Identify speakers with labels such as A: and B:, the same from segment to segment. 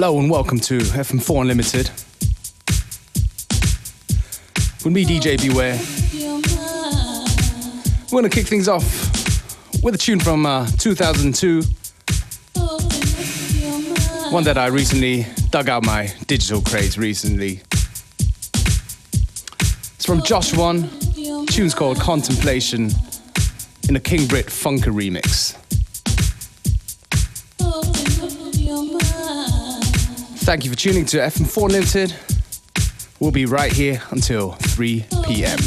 A: Hello and welcome to FM4 Unlimited. With me, DJ Beware. We're gonna kick things off with a tune from uh, 2002. One that I recently dug out my digital crates recently. It's from Josh One. Tune's called Contemplation in a King Britt Funker remix. Thank you for tuning to FM4 Limited. We'll be right here until 3 p.m.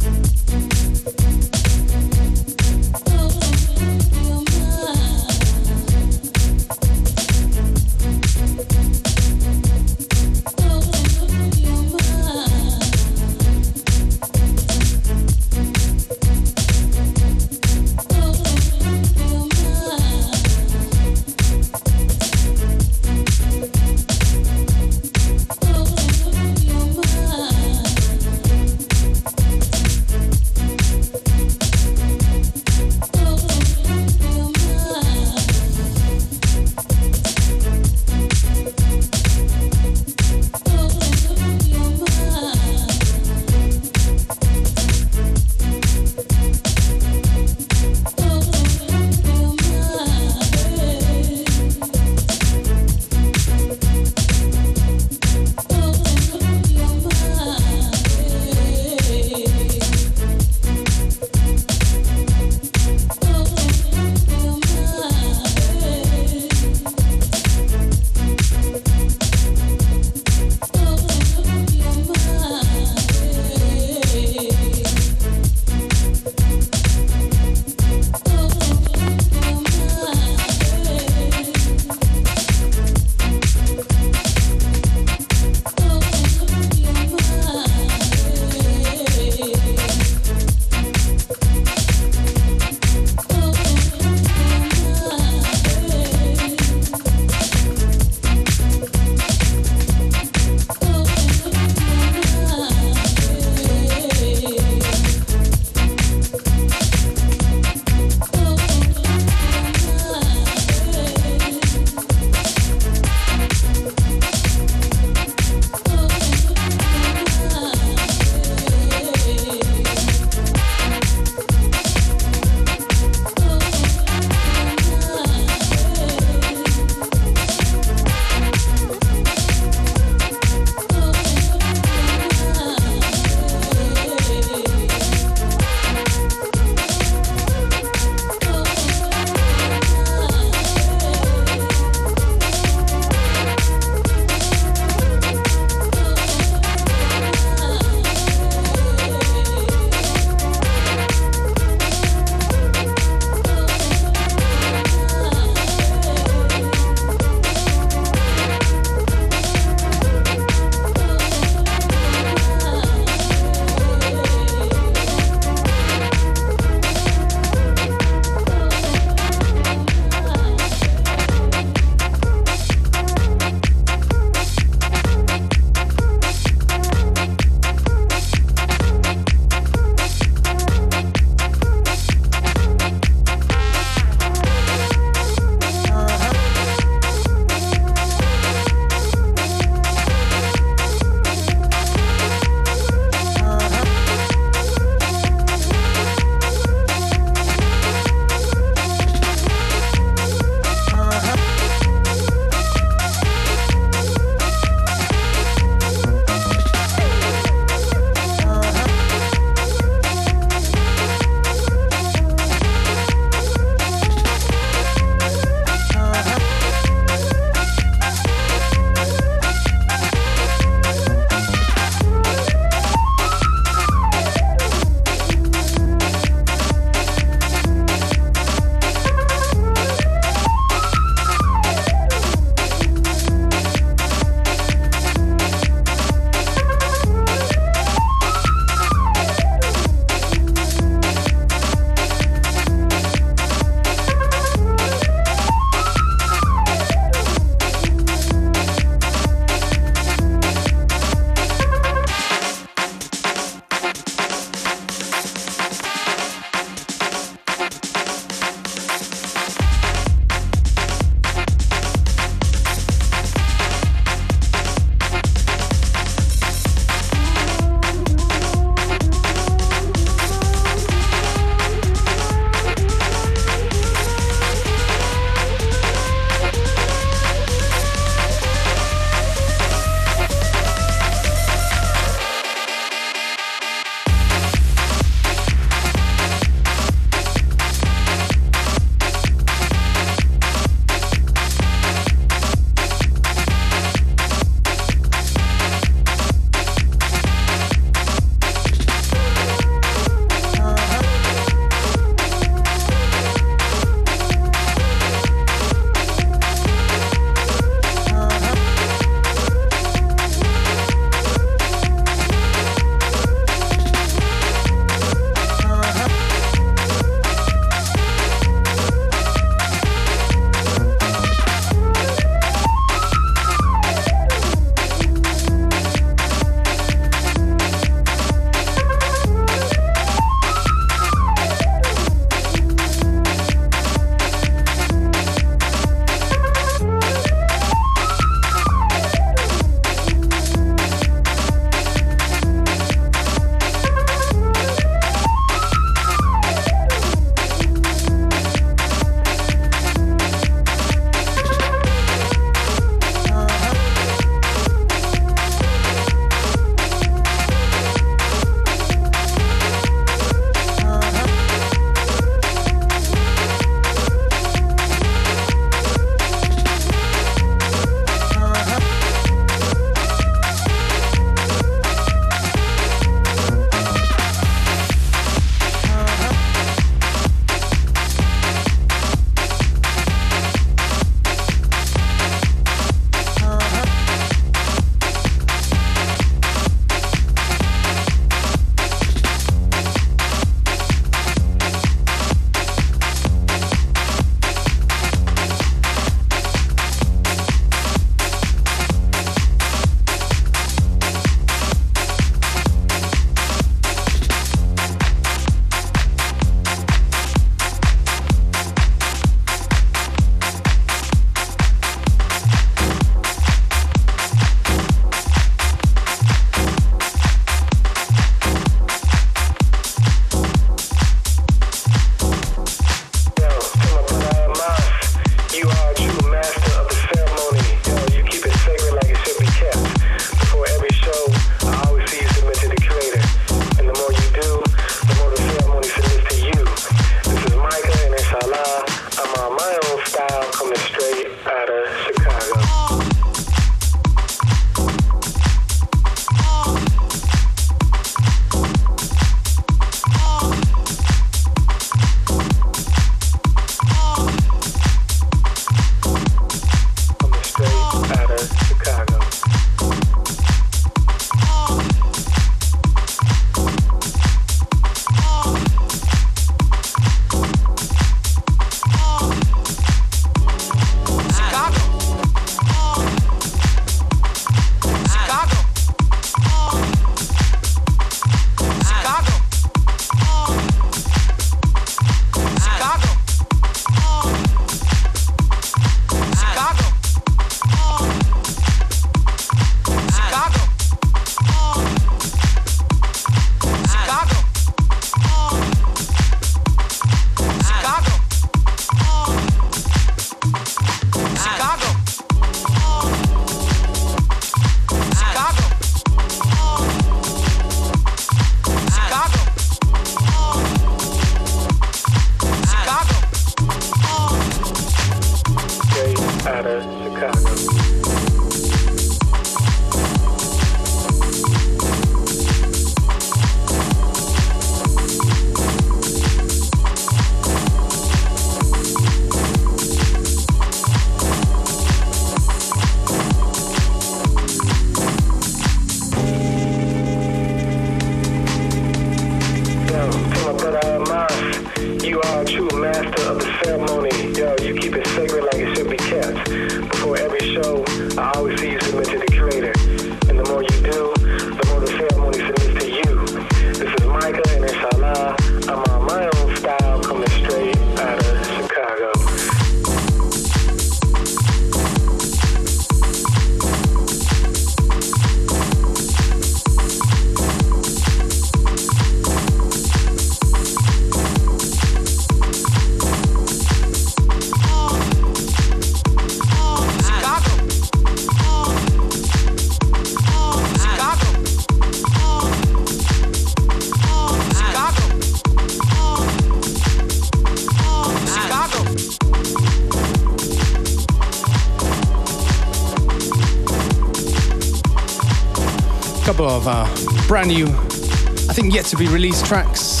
A: brand new, I think yet to be released tracks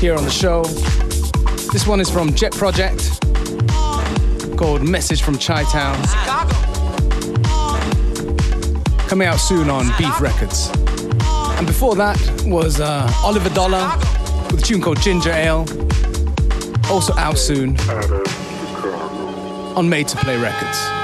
A: here on the show. This one is from Jet Project called Message from Chi Town. Coming out soon on Beef Records. And before that was uh, Oliver Dollar with a tune called Ginger Ale, also out soon on Made to Play Records.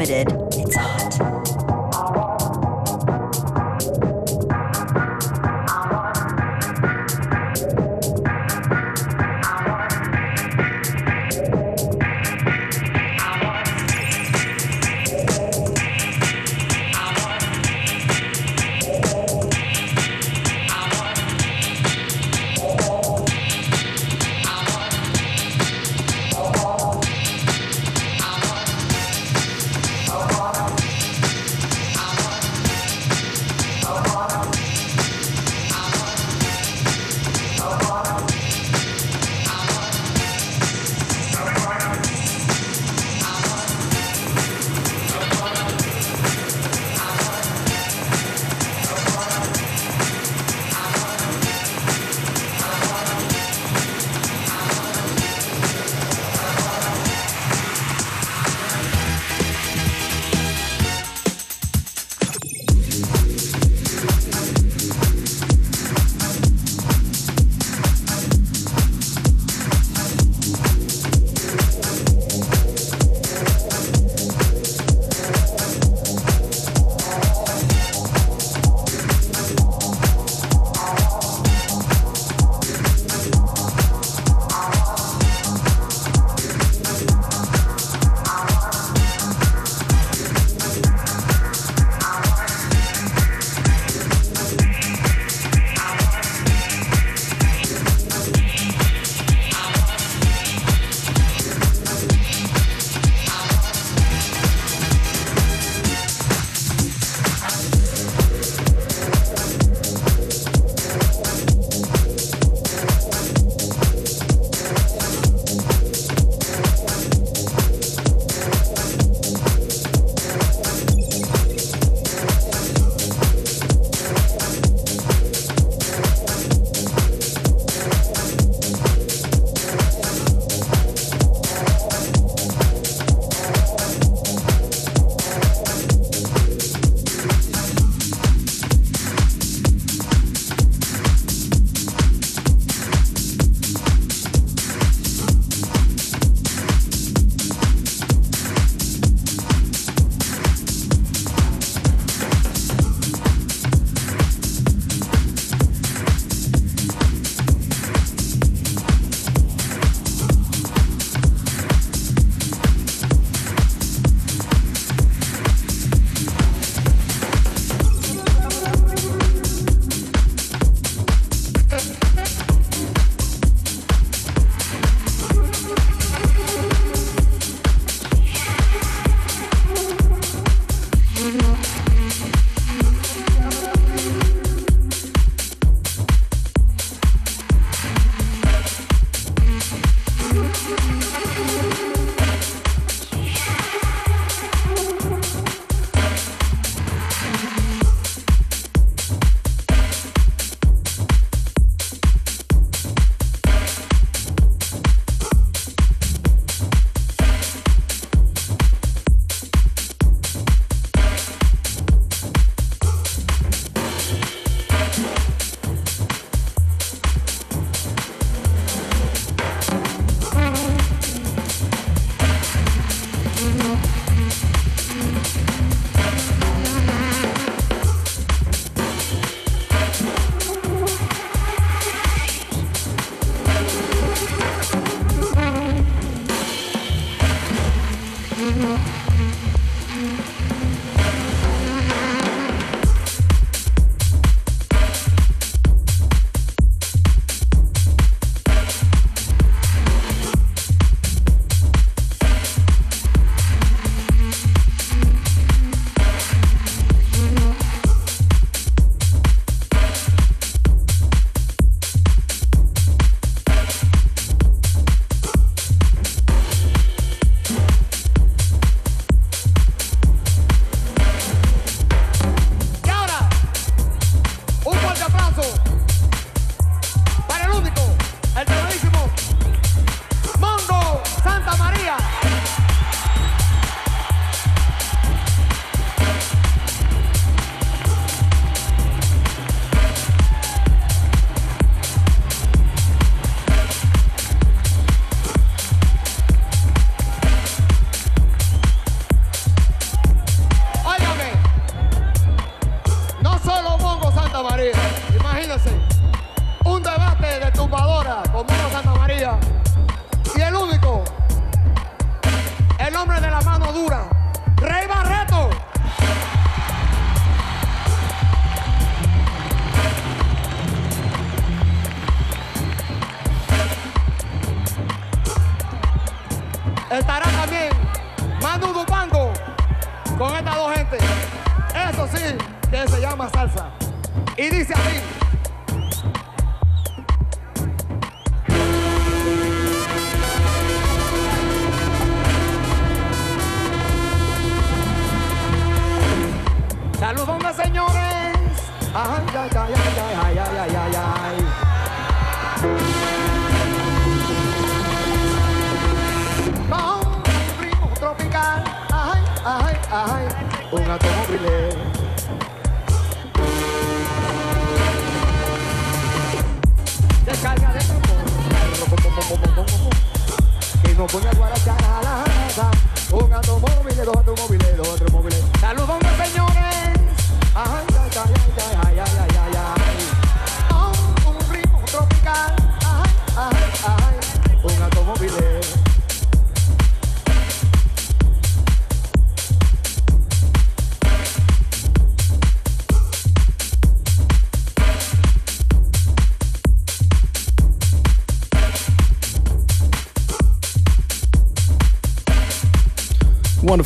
B: FM4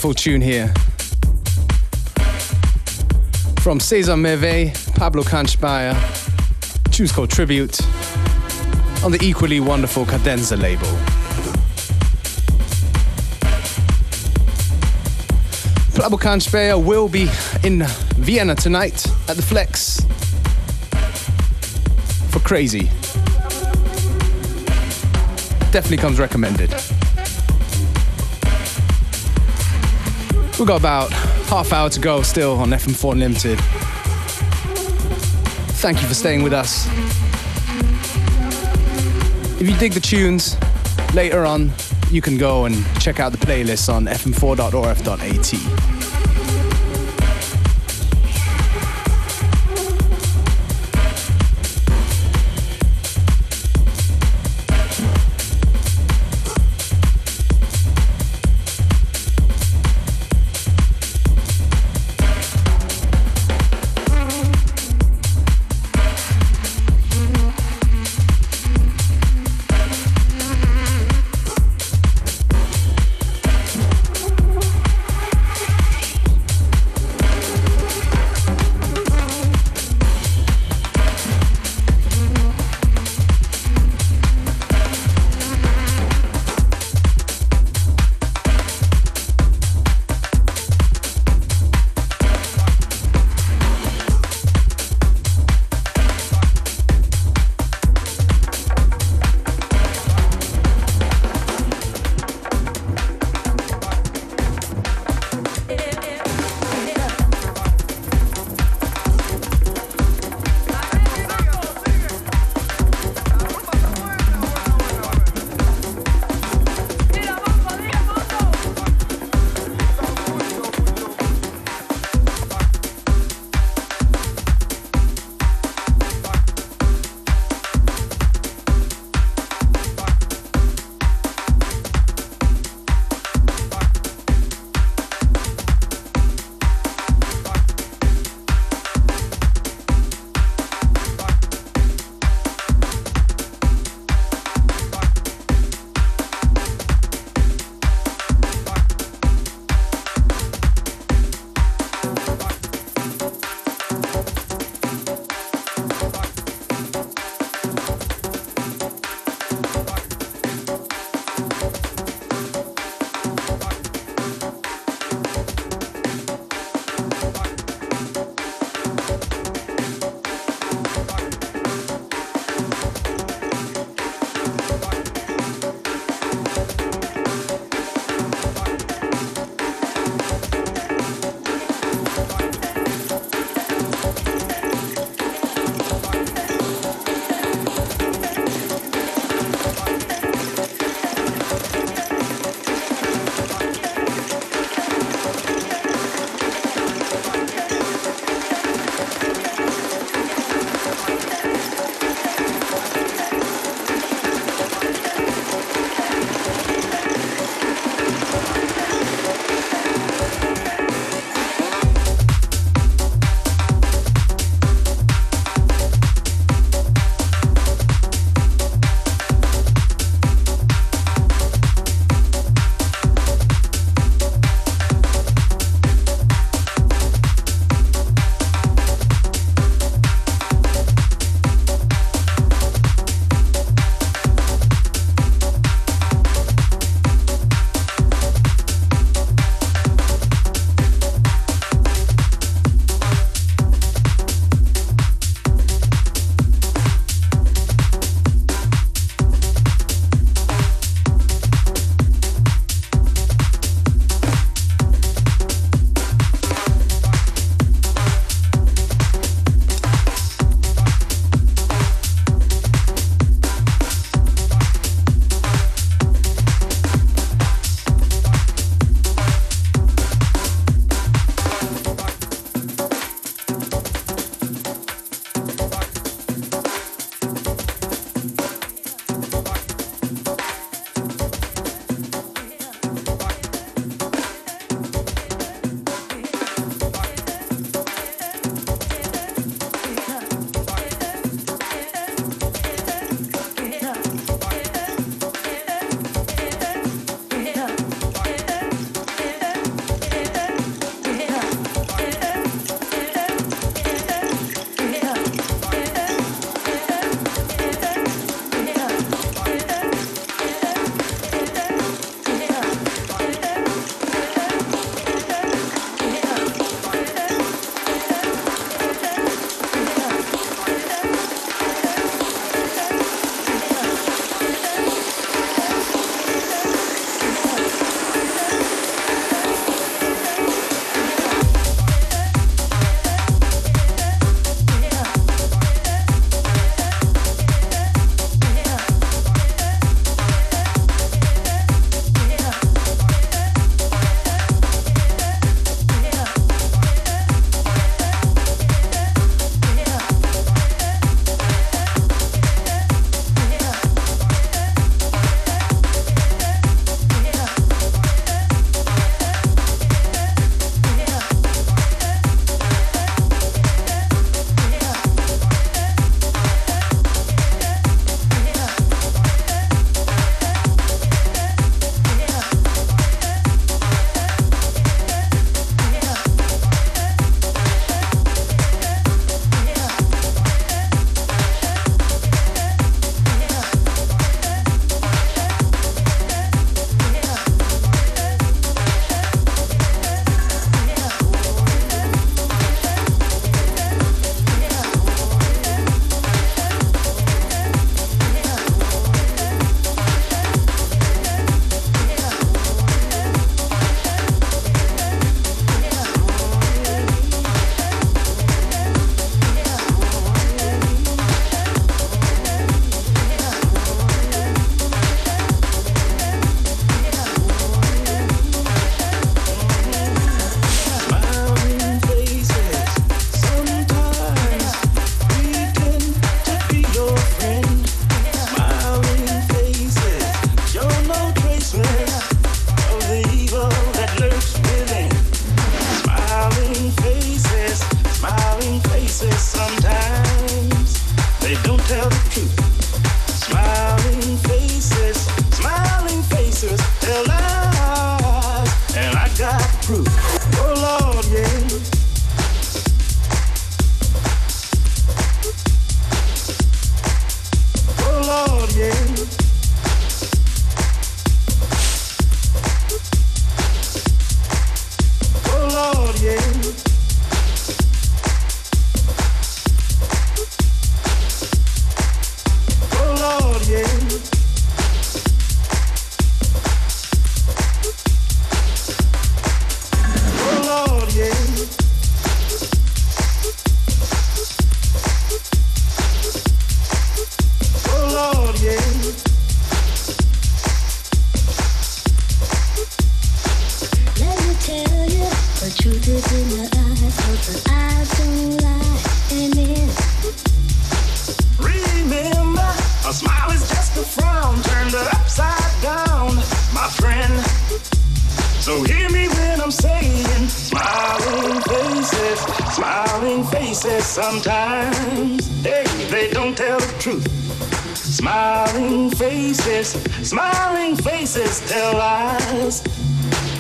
A: Wonderful tune here. From Cesar Merveille, Pablo Cahn-Speyer, tune's called Tribute, on the equally wonderful Cadenza label. Pablo Cahn-Speyer will be in Vienna tonight at the Flex for Crazy. Definitely comes recommended. We've got about half hour to go still on FM4 Unlimited. Thank you for staying with us. If you dig the tunes, later on you can go and check out the playlist on fm4.orf.at.
C: says sometimes they, they don't tell the truth. Smiling faces, smiling faces tell lies,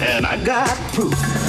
C: and I got proof.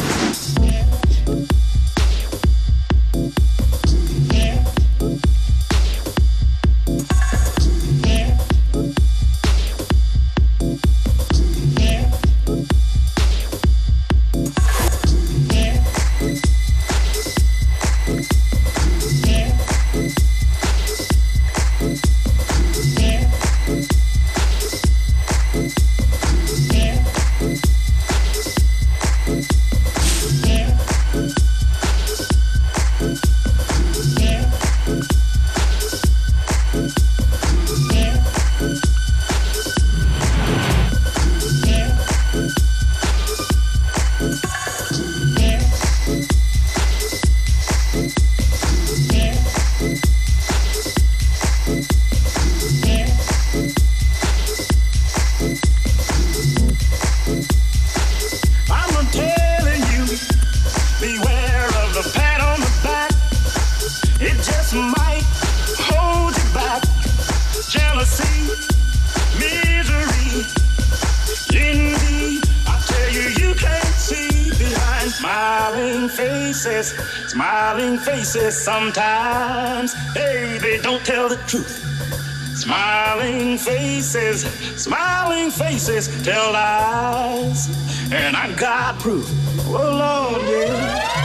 C: smiling faces sometimes. Baby, don't tell the truth. Smiling faces, smiling faces tell lies. And I got proof. Oh, Lord, yeah.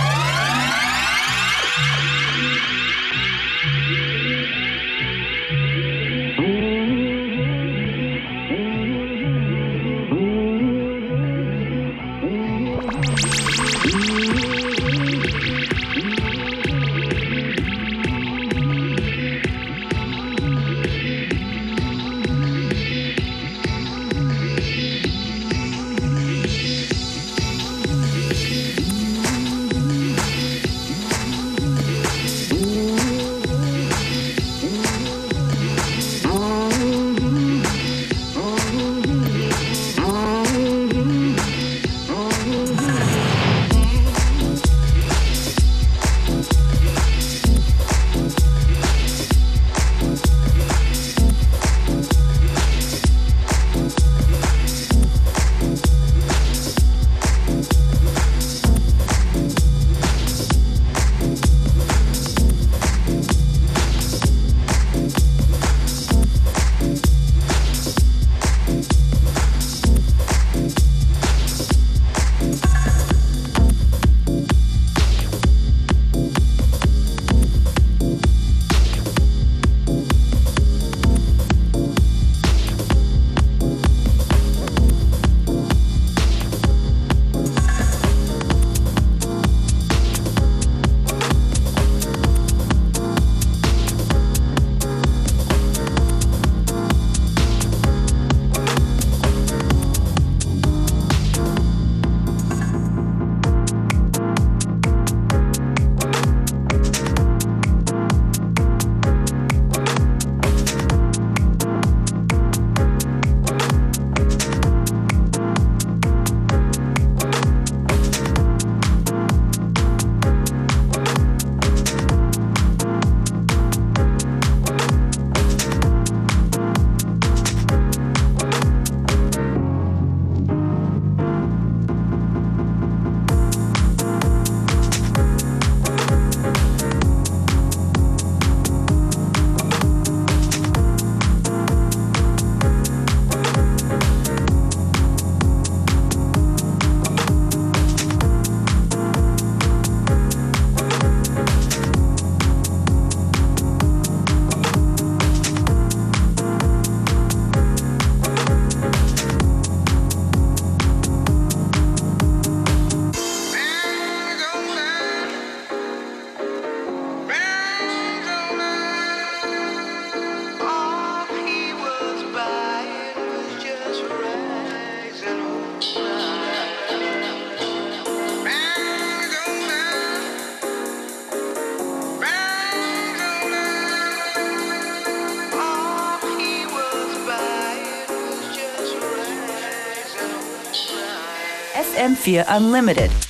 D: FM4 Unlimited.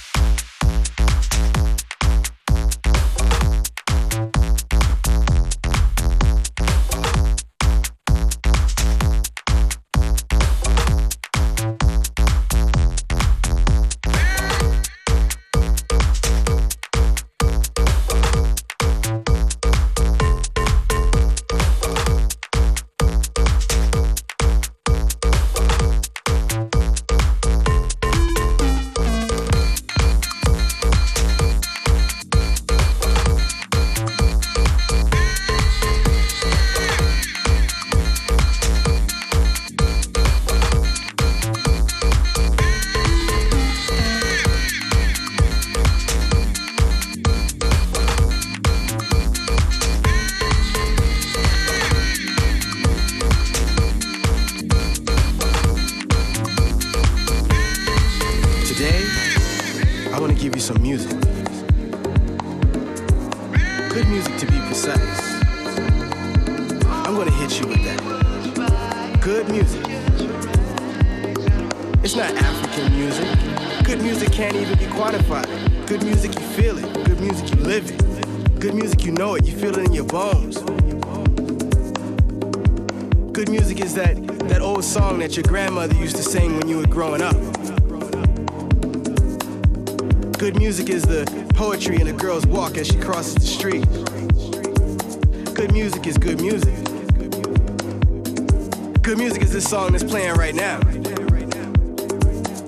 E: Song that's playing right now.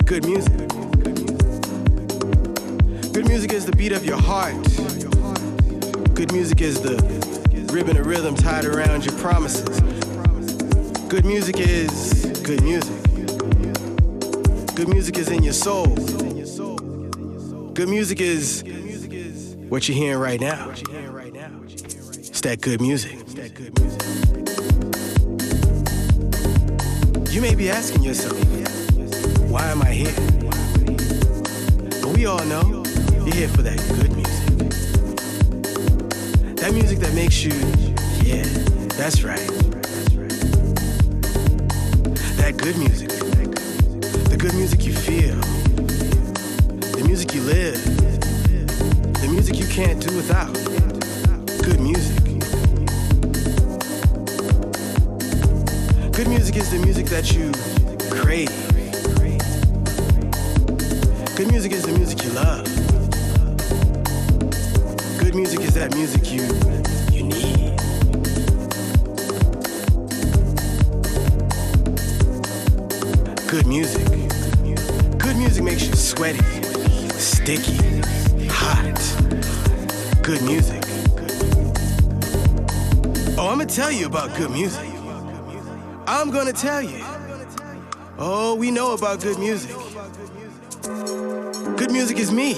E: Good music. Good music is the beat of your heart. Good music is the ribbon of rhythm tied around your promises. Good music is good music. Good music is in your soul. Good music is what you're hearing right now. It's that good music. You may be asking yourself, why am I here? But we all know you're here for that good music. That music that makes you, yeah, that's right. That good music. The good music you feel. The music you live. Music you can't do without. Good music. Good music is the music that you crave. Good music is the music you love. Good music is that music you you need. Good music. Good music makes you sweaty, sticky. Good music. Oh, I'm gonna tell you about good music. I'm gonna tell you. Oh, we know about good music. Good music is me,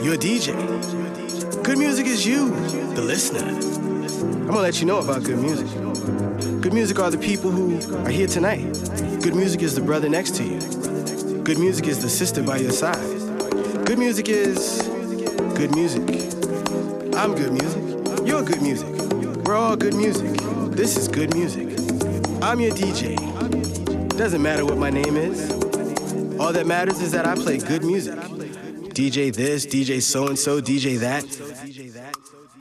E: your DJ. Good music is you, the listener. I'm gonna let you know about good music. Good music are the people who are here tonight. Good music is the brother next to you. Good music is the sister by your side. Good music is good music. I'm good music. You're good music. We're all good music. This is good music. I'm your DJ. Doesn't matter what my name is. All that matters is that I play good music. DJ this, DJ so and so, DJ that.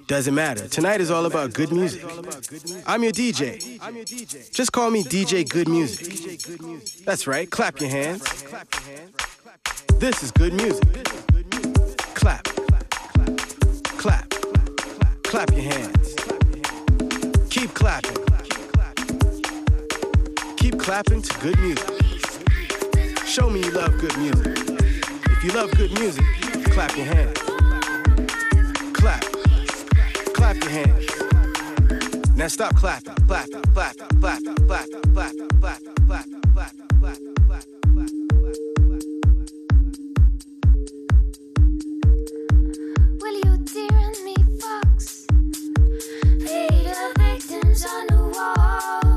E: Doesn't matter. Tonight is all about good music. I'm your DJ. Just call me DJ Good Music. That's right. Clap your hands. This is good music. Clap. Clap. Clap your hands. Keep clapping Keep clapping to good music. Show me you love good music. If you love good music, clap your hands. Clap. Clap your hands. Now stop clapping. Clap, clap, clap, clap, clap, clap, clap, clap, clap.
F: Will on the wall.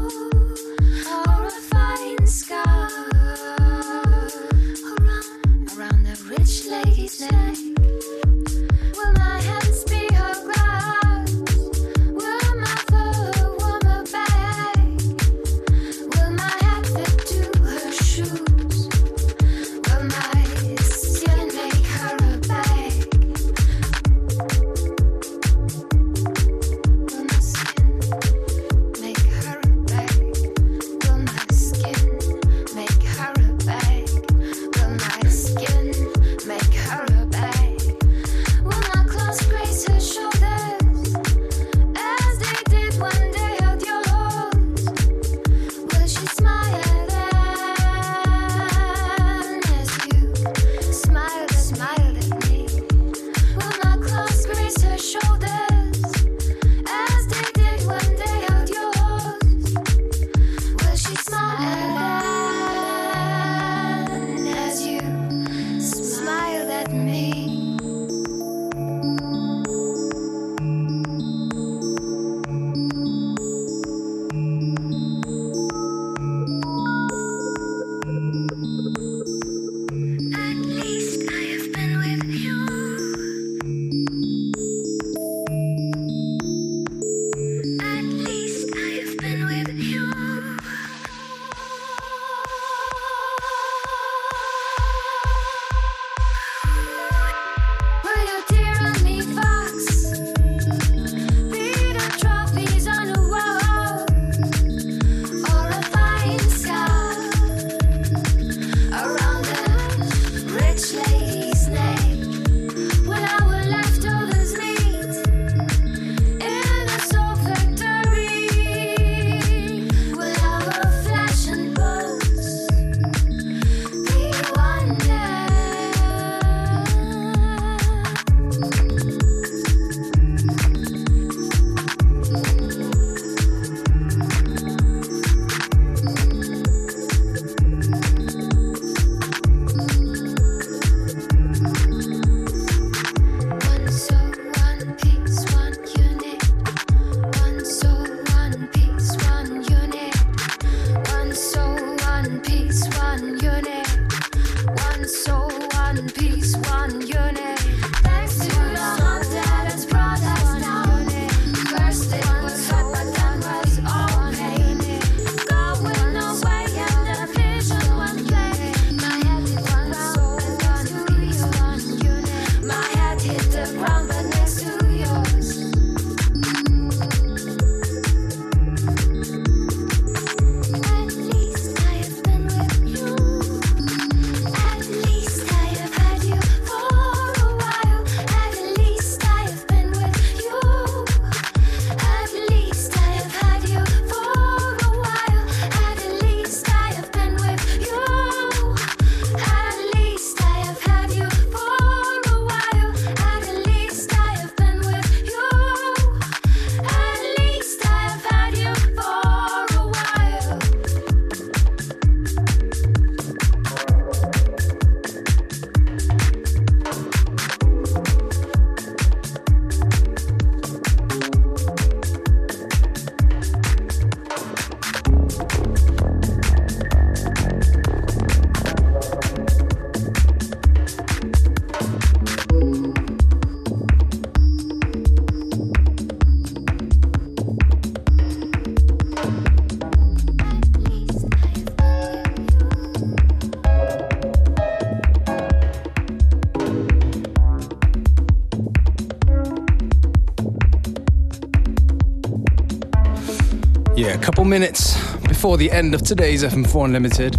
A: Couple minutes before the end of today's FM4 Unlimited.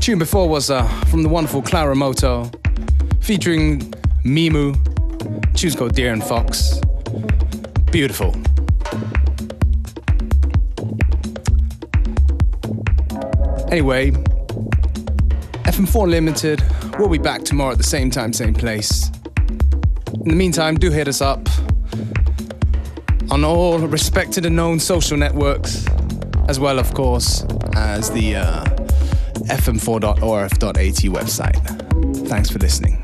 A: Tune before was uh, from the wonderful Clara Moto, featuring Mimu. Tune's called Deer and Fox. Beautiful. Anyway, FM4 Unlimited. We'll be back tomorrow at the same time, same place. In the meantime, do hit us up on all respected and known social networks, as well, of course, as the uh, fm4.orf.at website. Thanks for listening.